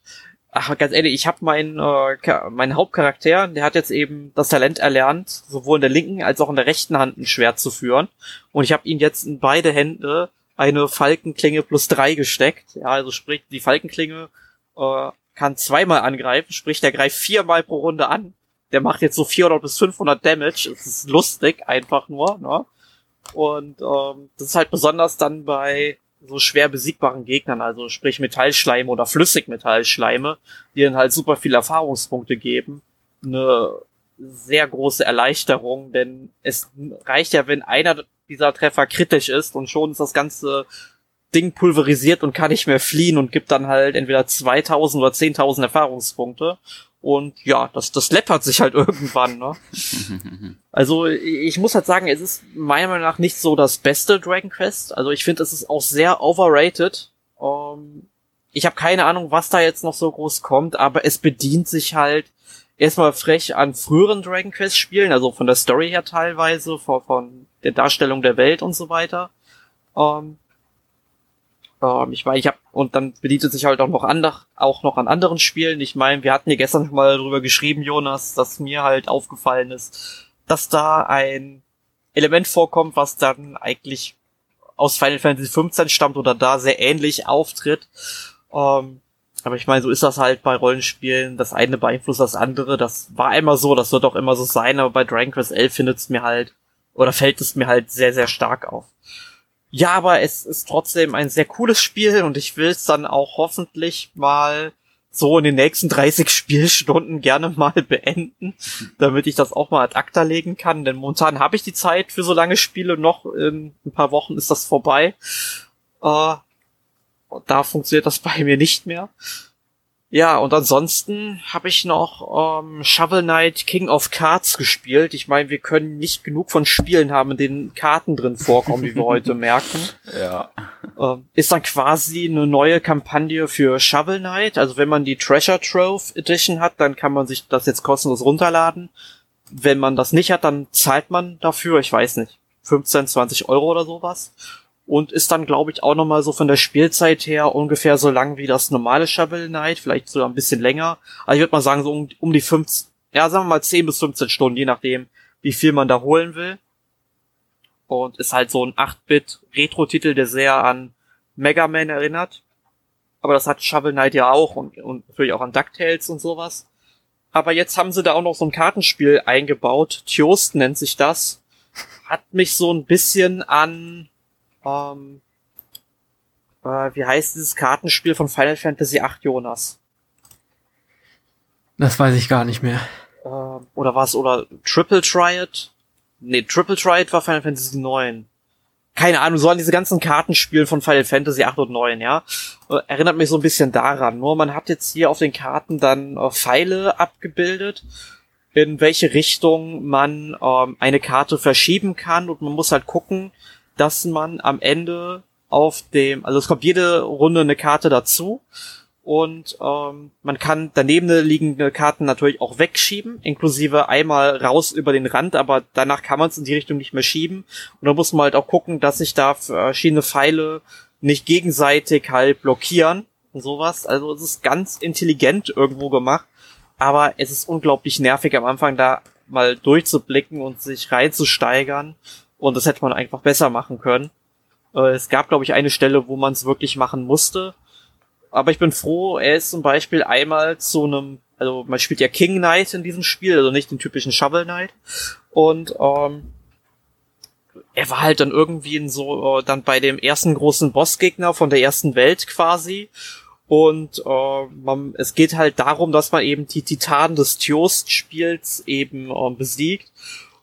ach, ganz ehrlich, ich habe meinen äh, meinen Hauptcharakter, der hat jetzt eben das Talent erlernt, sowohl in der linken als auch in der rechten Hand ein Schwert zu führen. Und ich habe ihn jetzt in beide Hände eine Falkenklinge plus drei gesteckt. Ja, also sprich, die Falkenklinge äh, kann zweimal angreifen, sprich, der greift viermal pro Runde an. Der macht jetzt so 400 bis 500 Damage. Es ist lustig, einfach nur. Ne? Und ähm, das ist halt besonders dann bei so schwer besiegbaren Gegnern, also sprich Metallschleime oder Flüssigmetallschleime, die dann halt super viele Erfahrungspunkte geben, eine sehr große Erleichterung, denn es reicht ja, wenn einer dieser Treffer kritisch ist und schon ist das ganze Ding pulverisiert und kann nicht mehr fliehen und gibt dann halt entweder 2000 oder 10.000 Erfahrungspunkte. Und ja, das, das läppert sich halt irgendwann, ne? Also ich muss halt sagen, es ist meiner Meinung nach nicht so das beste Dragon Quest. Also ich finde, es ist auch sehr overrated. Ähm, ich habe keine Ahnung, was da jetzt noch so groß kommt, aber es bedient sich halt erstmal frech an früheren Dragon Quest Spielen, also von der Story her teilweise, von, von der Darstellung der Welt und so weiter. Ähm, ähm, ich meine, ich habe und dann bedient es sich halt auch noch andere, auch noch an anderen Spielen. Ich meine, wir hatten hier gestern schon mal drüber geschrieben, Jonas, dass mir halt aufgefallen ist, dass da ein Element vorkommt, was dann eigentlich aus Final Fantasy 15 stammt oder da sehr ähnlich auftritt. Ähm, aber ich meine, so ist das halt bei Rollenspielen. Das eine beeinflusst das andere. Das war immer so, das wird auch immer so sein, aber bei Dragon Quest 11 findet es mir halt, oder fällt es mir halt sehr, sehr stark auf. Ja, aber es ist trotzdem ein sehr cooles Spiel und ich will es dann auch hoffentlich mal so in den nächsten 30 Spielstunden gerne mal beenden, damit ich das auch mal ad acta legen kann. Denn momentan habe ich die Zeit für so lange Spiele noch. In ein paar Wochen ist das vorbei. Äh, da funktioniert das bei mir nicht mehr. Ja, und ansonsten habe ich noch ähm, Shovel Knight King of Cards gespielt. Ich meine, wir können nicht genug von Spielen haben, in denen Karten drin vorkommen, wie wir heute merken. Ja. Ähm, ist dann quasi eine neue Kampagne für Shovel Knight. Also wenn man die Treasure Trove Edition hat, dann kann man sich das jetzt kostenlos runterladen. Wenn man das nicht hat, dann zahlt man dafür, ich weiß nicht, 15, 20 Euro oder sowas und ist dann, glaube ich, auch nochmal so von der Spielzeit her ungefähr so lang wie das normale Shovel Knight, vielleicht sogar ein bisschen länger. Also ich würde mal sagen, so um, um die 15, ja, sagen wir mal 10 bis 15 Stunden, je nachdem, wie viel man da holen will. Und ist halt so ein 8-Bit Retro-Titel, der sehr an Mega Man erinnert. Aber das hat Shovel Knight ja auch und, und natürlich auch an DuckTales und sowas. Aber jetzt haben sie da auch noch so ein Kartenspiel eingebaut. Tjost nennt sich das. Hat mich so ein bisschen an ähm, äh, wie heißt dieses Kartenspiel von Final Fantasy VIII, Jonas? Das weiß ich gar nicht mehr. Äh, oder was? Oder Triple Triad? Nee, Triple Triad war Final Fantasy IX. Keine Ahnung, so an diese ganzen Kartenspiele von Final Fantasy 8 und 9, ja. Äh, erinnert mich so ein bisschen daran. Nur man hat jetzt hier auf den Karten dann äh, Pfeile abgebildet, in welche Richtung man ähm, eine Karte verschieben kann und man muss halt gucken, dass man am Ende auf dem, also es kommt jede Runde eine Karte dazu und ähm, man kann daneben liegende Karten natürlich auch wegschieben, inklusive einmal raus über den Rand, aber danach kann man es in die Richtung nicht mehr schieben und da muss man halt auch gucken, dass sich da verschiedene Pfeile nicht gegenseitig halt blockieren und sowas. Also es ist ganz intelligent irgendwo gemacht, aber es ist unglaublich nervig am Anfang da mal durchzublicken und sich reinzusteigern und das hätte man einfach besser machen können. Äh, es gab, glaube ich, eine Stelle, wo man es wirklich machen musste. Aber ich bin froh, er ist zum Beispiel einmal zu einem, also man spielt ja King Knight in diesem Spiel, also nicht den typischen Shovel Knight. Und ähm, er war halt dann irgendwie in so, äh, dann bei dem ersten großen Bossgegner von der ersten Welt quasi. Und äh, man, es geht halt darum, dass man eben die Titanen des Tjost-Spiels eben äh, besiegt.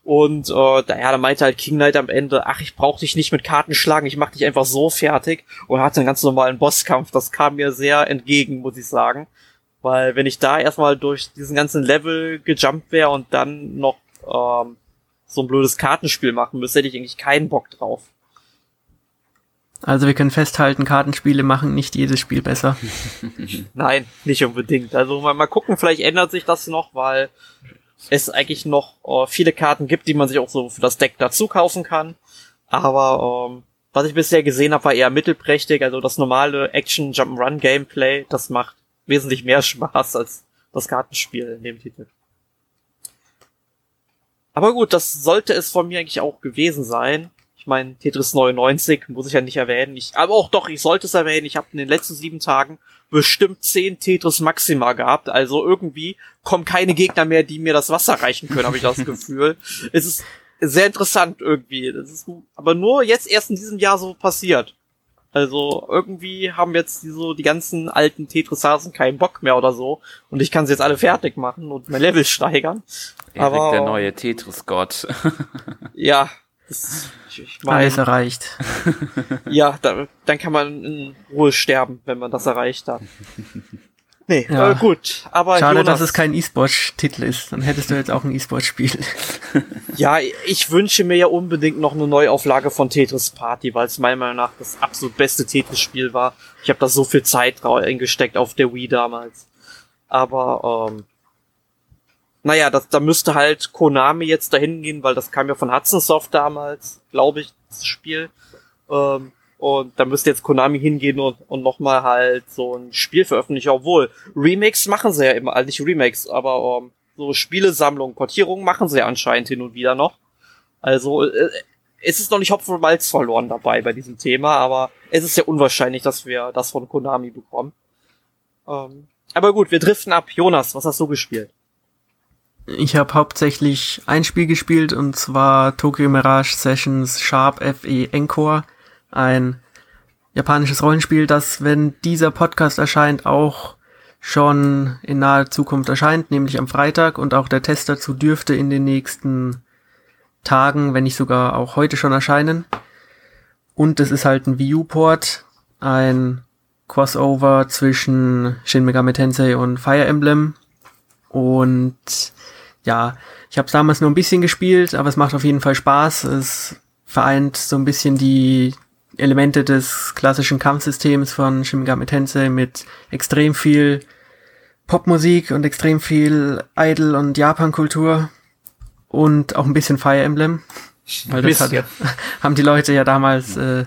Und äh, da, ja, da meinte halt King Knight am Ende, ach, ich brauch dich nicht mit Karten schlagen, ich mach dich einfach so fertig und hatte einen ganz normalen Bosskampf. Das kam mir sehr entgegen, muss ich sagen. Weil wenn ich da erstmal durch diesen ganzen Level gejumpt wäre und dann noch ähm, so ein blödes Kartenspiel machen müsste, hätte ich eigentlich keinen Bock drauf. Also wir können festhalten, Kartenspiele machen nicht jedes Spiel besser. Nein, nicht unbedingt. Also mal, mal gucken, vielleicht ändert sich das noch, weil es eigentlich noch äh, viele Karten gibt, die man sich auch so für das Deck dazu kaufen kann. Aber ähm, was ich bisher gesehen habe, war eher mittelprächtig. Also das normale Action Jump'n'Run Gameplay, das macht wesentlich mehr Spaß als das Kartenspiel in dem Titel. Aber gut, das sollte es von mir eigentlich auch gewesen sein. Ich meine, Tetris 99 muss ich ja nicht erwähnen. Ich, aber auch doch, ich sollte es erwähnen. Ich habe in den letzten sieben Tagen bestimmt zehn Tetris Maxima gehabt. Also irgendwie kommen keine Gegner mehr, die mir das Wasser reichen können, habe ich das Gefühl. Es ist sehr interessant irgendwie. Das ist aber nur jetzt erst in diesem Jahr so passiert. Also irgendwie haben jetzt die, so die ganzen alten Tetris-Hasen keinen Bock mehr oder so. Und ich kann sie jetzt alle fertig machen und mein Level steigern. Erik, aber der neue Tetris-Gott. ja. Das, ich, ich mein, Alles erreicht. ja, da, dann kann man in Ruhe sterben, wenn man das erreicht hat. Nee, ja. äh, gut. Aber Schade, Jonas, dass es kein E-Sport-Titel ist. Dann hättest du jetzt auch ein E-Sport-Spiel. ja, ich wünsche mir ja unbedingt noch eine Neuauflage von Tetris Party, weil es meiner Meinung nach das absolut beste Tetris-Spiel war. Ich habe da so viel Zeit eingesteckt auf der Wii damals. Aber ähm, naja, das, da müsste halt Konami jetzt dahin gehen, weil das kam ja von Hudson Soft damals, glaube ich, das Spiel. Ähm, und da müsste jetzt Konami hingehen und, und nochmal halt so ein Spiel veröffentlichen. Obwohl, Remakes machen sie ja immer, also nicht Remakes, aber ähm, so Spielesammlungen, Portierungen machen sie ja anscheinend hin und wieder noch. Also äh, es ist noch nicht Hopfen und Malz verloren dabei bei diesem Thema, aber es ist ja unwahrscheinlich, dass wir das von Konami bekommen. Ähm, aber gut, wir driften ab. Jonas, was hast du gespielt? Ich habe hauptsächlich ein Spiel gespielt und zwar Tokyo Mirage Sessions Sharp FE Encore ein japanisches Rollenspiel, das, wenn dieser Podcast erscheint, auch schon in naher Zukunft erscheint, nämlich am Freitag und auch der Test dazu dürfte in den nächsten Tagen, wenn nicht sogar auch heute schon erscheinen. Und es ist halt ein Wii U-Port, ein Crossover zwischen Shin Megami Tensei und Fire Emblem. Und ja, ich habe damals nur ein bisschen gespielt, aber es macht auf jeden Fall Spaß. Es vereint so ein bisschen die Elemente des klassischen Kampfsystems von Shin Megami Tensei mit extrem viel Popmusik und extrem viel Idol und Japan-Kultur und auch ein bisschen Fire Emblem. Weil das hat, haben die Leute ja damals äh,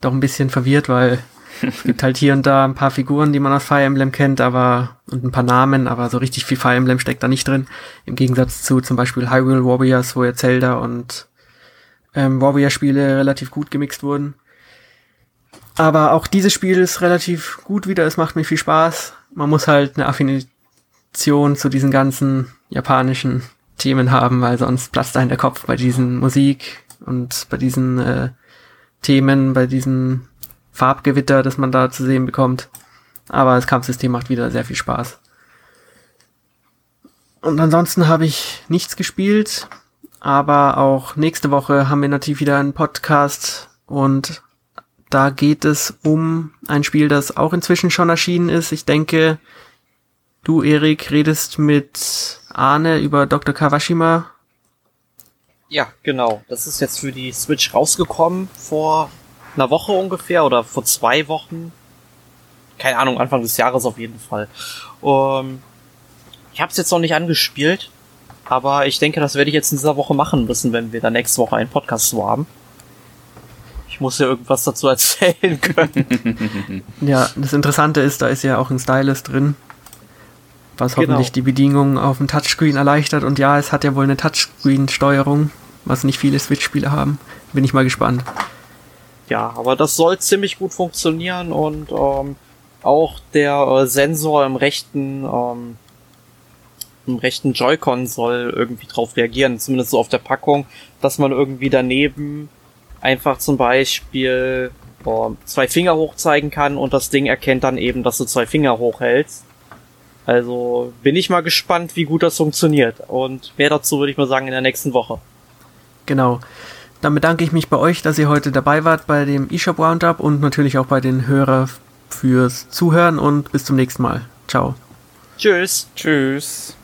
doch ein bisschen verwirrt, weil es gibt halt hier und da ein paar Figuren, die man aus Fire Emblem kennt, aber und ein paar Namen, aber so richtig viel Fire Emblem steckt da nicht drin. Im Gegensatz zu zum Beispiel Hyrule Warriors, wo ja Zelda und ähm, Warrior-Spiele relativ gut gemixt wurden. Aber auch dieses Spiel ist relativ gut wieder, es macht mir viel Spaß. Man muss halt eine Affination zu diesen ganzen japanischen Themen haben, weil sonst platzt einem der Kopf bei diesen Musik und bei diesen äh, Themen, bei diesem Farbgewitter, das man da zu sehen bekommt. Aber das Kampfsystem macht wieder sehr viel Spaß. Und ansonsten habe ich nichts gespielt, aber auch nächste Woche haben wir natürlich wieder einen Podcast und da geht es um ein Spiel, das auch inzwischen schon erschienen ist. Ich denke, du, Erik, redest mit Arne über Dr. Kawashima. Ja, genau. Das ist jetzt für die Switch rausgekommen vor einer Woche ungefähr oder vor zwei Wochen. Keine Ahnung, Anfang des Jahres auf jeden Fall. Um, ähm, ich habe es jetzt noch nicht angespielt, aber ich denke, das werde ich jetzt in dieser Woche machen müssen, wenn wir dann nächste Woche einen Podcast so haben. Ich muss ja irgendwas dazu erzählen können. ja, das Interessante ist, da ist ja auch ein Stylus drin, was genau. hoffentlich die Bedingungen auf dem Touchscreen erleichtert. Und ja, es hat ja wohl eine Touchscreen-Steuerung, was nicht viele Switch-Spiele haben. Bin ich mal gespannt. Ja, aber das soll ziemlich gut funktionieren und ähm, auch der äh, Sensor im rechten ähm, im rechten Joy-Con soll irgendwie drauf reagieren, zumindest so auf der Packung, dass man irgendwie daneben einfach zum Beispiel oh, zwei Finger hoch zeigen kann und das Ding erkennt dann eben, dass du zwei Finger hochhältst. Also bin ich mal gespannt, wie gut das funktioniert. Und mehr dazu würde ich mal sagen in der nächsten Woche. Genau. Dann bedanke ich mich bei euch, dass ihr heute dabei wart bei dem eShop Roundup und natürlich auch bei den Hörern fürs Zuhören und bis zum nächsten Mal. Ciao. Tschüss. Tschüss.